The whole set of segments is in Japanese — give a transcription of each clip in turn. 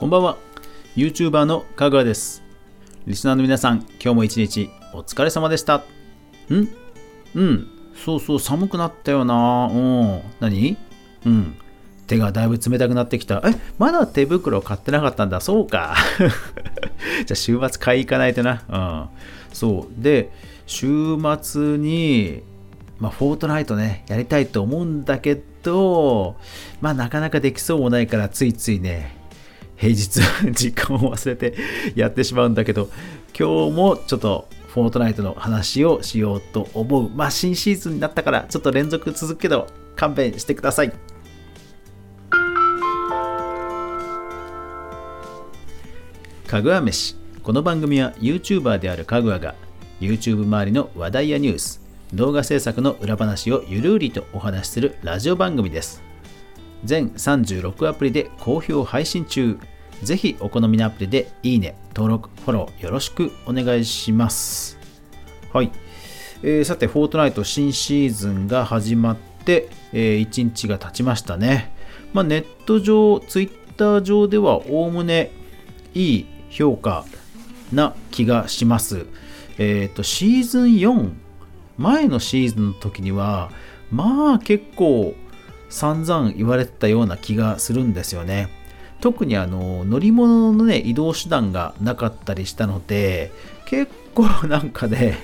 こんばんは。YouTuber のかぐわです。リスナーの皆さん今日も一日お疲れ様でした。ん？うん。そうそう寒くなったよな。うん。何？うん。手がだいぶ冷たくなってきた。え？まだ手袋買ってなかったんだ。そうか。じゃあ週末買い行かないとな。うん。そう。で週末にまあ、フォートナイトね、やりたいと思うんだけど、まあ、なかなかできそうもないから、ついついね、平日 時間を忘れてやってしまうんだけど、今日もちょっとフォートナイトの話をしようと思う。まあ、新シーズンになったから、ちょっと連続続くけど、勘弁してください。かぐわ飯。この番組は YouTuber であるかぐわが YouTube 周りの話題やニュース、動画制作の裏話をゆるりとお話しするラジオ番組です。全36アプリで好評配信中。ぜひお好みのアプリでいいね、登録、フォローよろしくお願いします。はい。えー、さて、フォートナイト新シーズンが始まって、えー、1日が経ちましたね。まあ、ネット上、ツイッター上ではおおむねいい評価な気がします。えっ、ー、と、シーズン4前のシーズンの時にはまあ結構散々言われてたような気がするんですよね。特にあの乗り物のね移動手段がなかったりしたので結構なんかね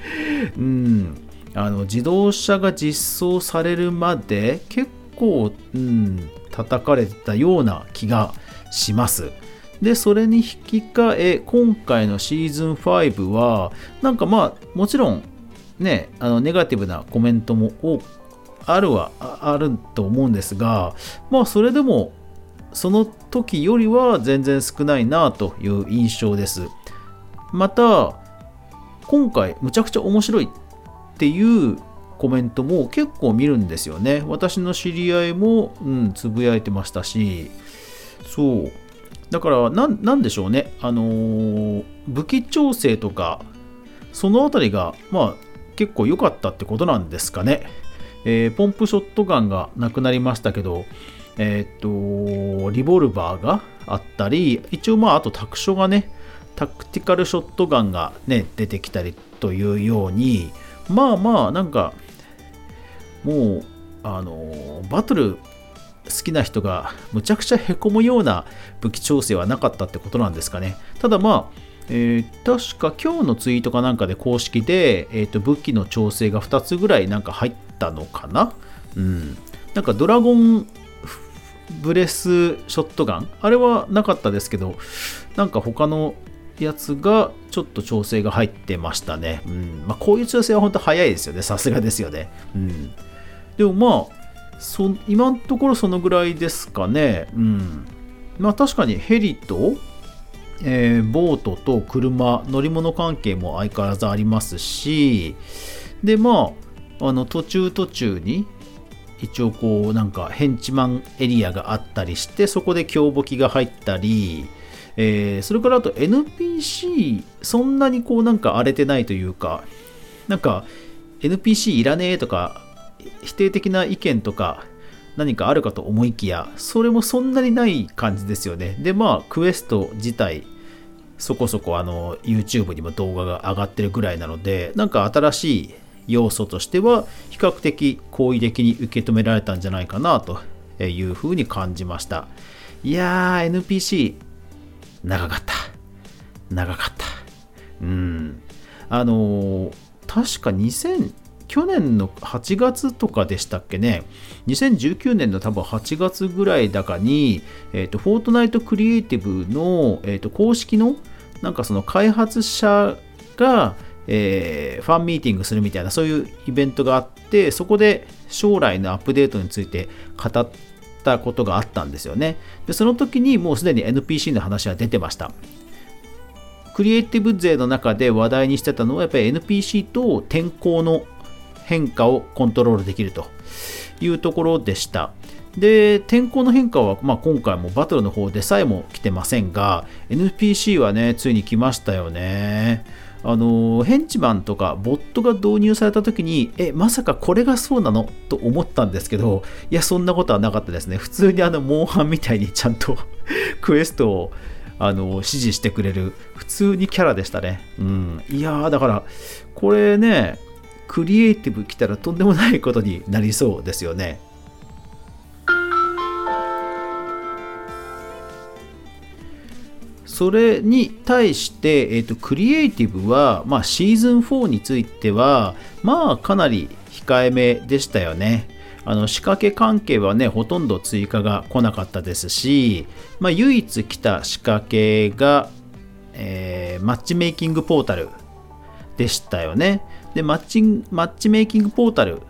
うんあの自動車が実装されるまで結構、うん、叩かれてたような気がします。で、それに引き換え、今回のシーズン5は、なんかまあ、もちろんね、あのネガティブなコメントも多あるはあると思うんですが、まあそれでもその時よりは全然少ないなという印象です。また、今回むちゃくちゃ面白いっていうコメントも結構見るんですよね。私の知り合いも、うん、つぶやいてましたし、そう。だからな、なんでしょうね。あのー、武器調整とか、そのあたりが、まあ、結構良かったってことなんですかね。えー、ポンプショットガンがなくなりましたけど、えっ、と、リボルバーがあったり、一応まあ、あとタクショがね、タクティカルショットガンがね、出てきたりというように、まあまあ、なんか、もう、あの、バトル好きな人がむちゃくちゃへこむような武器調整はなかったってことなんですかね。ただまあ、えー、確か今日のツイートかなんかで公式で、えーと、武器の調整が2つぐらいなんか入ったのかな？うん。なんかドラゴンブレスショットガン？あれはなかったですけど、なんか他のやつがちょっと調整が入ってましたね。うんまあ、こういう調整は本当早いですよね。さすがですよね。うん、でもまあそ、今のところそのぐらいですかね。うん、まあ確かにヘリとえー、ボートと車乗り物関係も相変わらずありますしでまああの途中途中に一応こうなんかヘンチマンエリアがあったりしてそこで強簿機が入ったり、えー、それからあと NPC そんなにこうなんか荒れてないというかなんか NPC いらねえとか否定的な意見とか何かあるかと思いきやそれもそんなにない感じですよね。でまあクエスト自体そこそこあの YouTube にも動画が上がってるぐらいなのでなんか新しい要素としては比較的好意的に受け止められたんじゃないかなというふうに感じました。いやー NPC 長かった。長かった。うん。あのー、確か2000去年の8月とかでしたっけね、2019年の多分8月ぐらいだかに、えっ、ー、と、フォートナイトクリエイティブの、えー、と公式の、なんかその開発者が、えー、ファンミーティングするみたいな、そういうイベントがあって、そこで将来のアップデートについて語ったことがあったんですよね。で、その時にもうすでに NPC の話は出てました。クリエイティブ勢の中で話題にしてたのはやっぱり NPC と天候の変化をコントロールできるというところでした。で、天候の変化は、まあ、今回もバトルの方でさえも来てませんが、NPC はね、ついに来ましたよね。あのヘンチマンとかボットが導入された時にえまさかこれがそうなの？と思ったんですけどいやそんなことはなかったですね普通にあのモンハンみたいにちゃんと クエストをあの指示してくれる普通にキャラでしたねうんいやーだからこれねクリエイティブ来たらとんでもないことになりそうですよねそれに対して、えーと、クリエイティブは、まあ、シーズン4については、まあ、かなり控えめでしたよね。あの仕掛け関係はね、ほとんど追加が来なかったですし、まあ、唯一来た仕掛けが、えー、マッチメイキングポータルでしたよね。で、マッチンマッチメイキングポータル、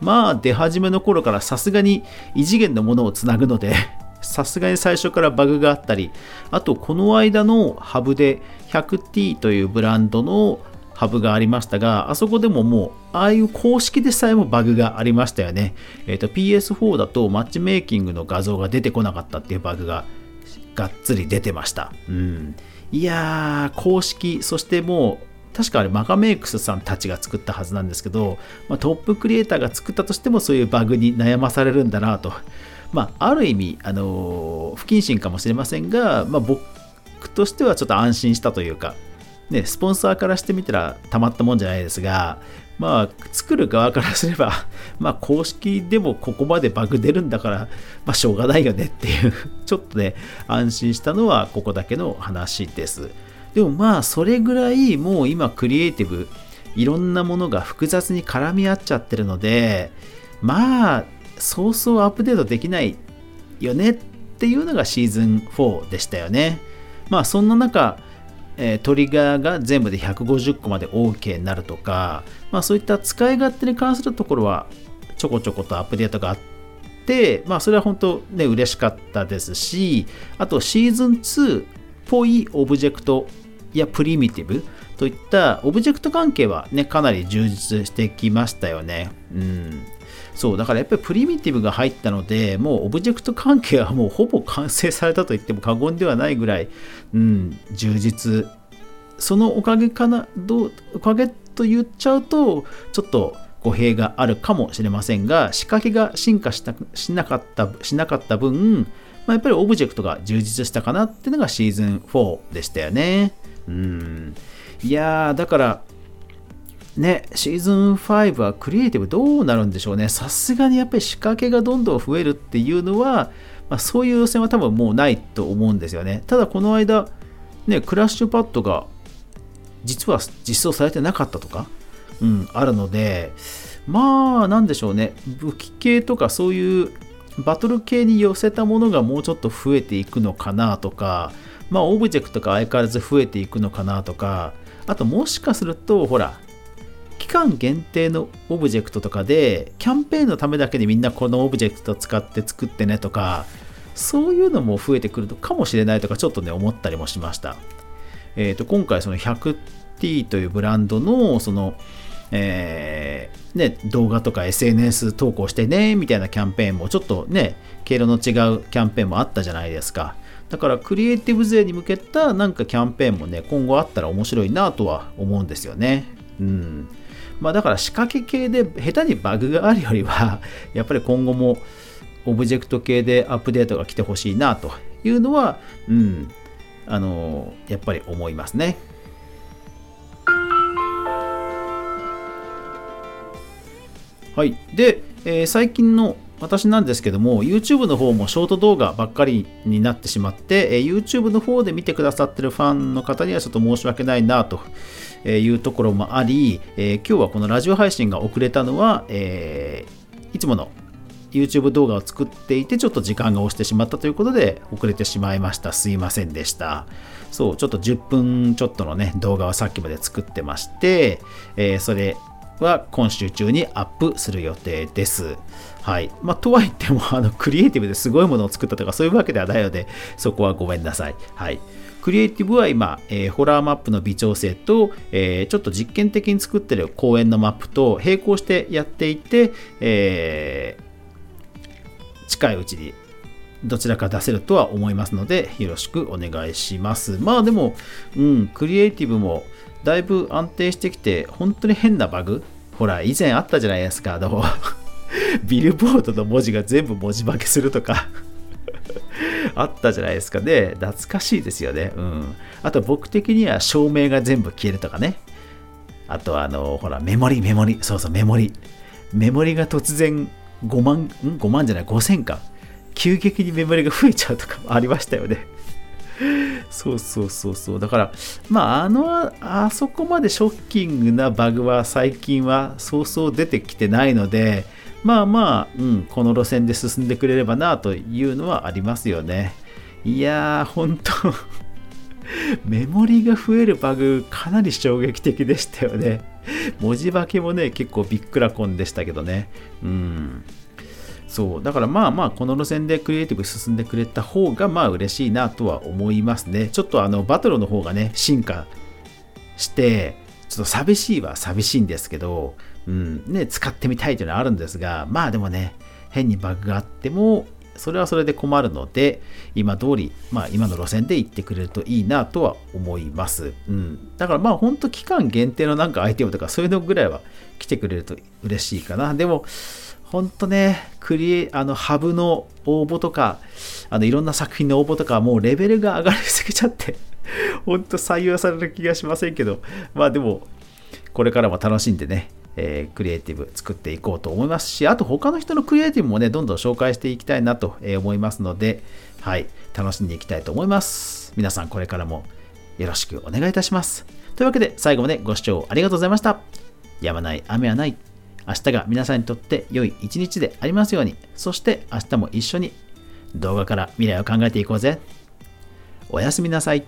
まあ出始めの頃からさすがに異次元のものをつなぐので さすがに最初からバグがあったり、あとこの間のハブで 100T というブランドのハブがありましたが、あそこでももう、ああいう公式でさえもバグがありましたよね。えっ、ー、と、PS4 だとマッチメイキングの画像が出てこなかったっていうバグががっつり出てました。うん。いやー、公式、そしてもう、確かあれマガメイクスさんたちが作ったはずなんですけど、まあ、トップクリエイターが作ったとしてもそういうバグに悩まされるんだなとまあ、ある意味、あの不謹慎かもしれませんが、まあ、僕としてはちょっと安心したというか、ね、スポンサーからしてみたらたまったもんじゃないですが、まあ、作る側からすれば、まあ、公式でもここまでバグ出るんだから、まあ、しょうがないよねっていうちょっとね、安心したのはここだけの話です。でもまあ、それぐらいもう今、クリエイティブ、いろんなものが複雑に絡み合っちゃってるので、まあ、そうそうアップデートできないよねっていうのがシーズン4でしたよね。まあそんな中、トリガーが全部で150個まで OK になるとか、まあそういった使い勝手に関するところはちょこちょことアップデートがあって、まあそれは本当ね嬉しかったですし、あとシーズン2ぽいオブジェクトやプリミティブといったオブジェクト関係はねかなり充実してきましたよね。うん。そう、だからやっぱりプリミティブが入ったので、もうオブジェクト関係はもうほぼ完成されたと言っても過言ではないぐらい、うん、充実。そのおかげかな、どう、おかげと言っちゃうと、ちょっと語弊があるかもしれませんが、仕掛けが進化したしなかった、しなかった分、まあ、やっぱりオブジェクトが充実したかなっていうのがシーズン4でしたよね。うん。いやー、だから、ね、シーズン5はクリエイティブどうなるんでしょうね。さすがにやっぱり仕掛けがどんどん増えるっていうのは、まあ、そういう予選は多分もうないと思うんですよね。ただこの間、ね、クラッシュパッドが実は実装されてなかったとか、うん、あるので、まあ、なんでしょうね。武器系とかそういうバトル系に寄せたものがもうちょっと増えていくのかなとか、まあ、オブジェクトが相変わらず増えていくのかなとか、あともしかすると、ほら、期間限定のオブジェクトとかで、キャンペーンのためだけでみんなこのオブジェクト使って作ってねとか、そういうのも増えてくるかもしれないとか、ちょっとね、思ったりもしました。えっ、ー、と、今回その 100T というブランドの、その、えー、ね、動画とか SNS 投稿してね、みたいなキャンペーンもちょっとね、経路の違うキャンペーンもあったじゃないですか。だからクリエイティブ勢に向けたなんかキャンペーンもね、今後あったら面白いなとは思うんですよね。うん。まあ、だから仕掛け系で下手にバグがあるよりは、やっぱり今後もオブジェクト系でアップデートが来てほしいなというのは、うん、あのやっぱり思いますね。はい。で、えー、最近の私なんですけども、YouTube の方もショート動画ばっかりになってしまって、えー、YouTube の方で見てくださってるファンの方にはちょっと申し訳ないなというところもあり、えー、今日はこのラジオ配信が遅れたのは、えー、いつもの YouTube 動画を作っていてちょっと時間が押してしまったということで遅れてしまいましたすいませんでしたそうちょっと10分ちょっとのね動画はさっきまで作ってまして、えー、それは今週中にアップする予定です。はい。まあ、とはいっても、あの、クリエイティブですごいものを作ったとかそういうわけではないので、そこはごめんなさい。はい。クリエイティブは今、えー、ホラーマップの微調整と、えー、ちょっと実験的に作ってる公園のマップと並行してやっていて、えー、近いうちにどちらか出せるとは思いますので、よろしくお願いします。まあでも、うん、クリエイティブもだいぶ安定してきて、本当に変なバグ？ほら、以前あったじゃないですか、あの、ビルボードの文字が全部文字化けするとか あったじゃないですかね。懐かしいですよね。うん。あと僕的には照明が全部消えるとかね。あとあの、ほら、メモリ、メモリ。そうそう、メモリ。メモリが突然5万、ん ?5 万じゃない、5000か。急激にメモリが増えちゃうとかもありましたよね。そうそうそうそう。だから、まあ、あの、あそこまでショッキングなバグは最近はそうそう出てきてないので、まあまあ、うん、この路線で進んでくれればなというのはありますよね。いやー、本当 メモリが増えるバグ、かなり衝撃的でしたよね。文字化けもね、結構びっくらこんでしたけどね。うん。そう。だからまあまあ、この路線でクリエイティブ進んでくれた方がまあ嬉しいなとは思いますね。ちょっとあの、バトルの方がね、進化して、ちょっと寂しいは寂しいんですけど、うん、ね、使ってみたいというのはあるんですが、まあでもね、変にバグがあっても、それはそれで困るので、今通り、まあ今の路線で行ってくれるといいなとは思います。うん。だからまあ本当期間限定のなんかアイテムとかそういうのぐらいは来てくれると嬉しいかな。でも、本当ね、クリエ、あの、ハブの応募とか、あの、いろんな作品の応募とか、もうレベルが上がりすぎちゃって、本当採用される気がしませんけど、まあでも、これからも楽しんでね、えー、クリエイティブ作っていこうと思いますし、あと他の人のクリエイティブもね、どんどん紹介していきたいなと思いますので、はい、楽しんでいきたいと思います。皆さんこれからもよろしくお願いいたします。というわけで最後までご視聴ありがとうございました。やまない雨はない。明日が皆さんにとって良い一日でありますように。そして明日も一緒に動画から未来を考えていこうぜ。おやすみなさい。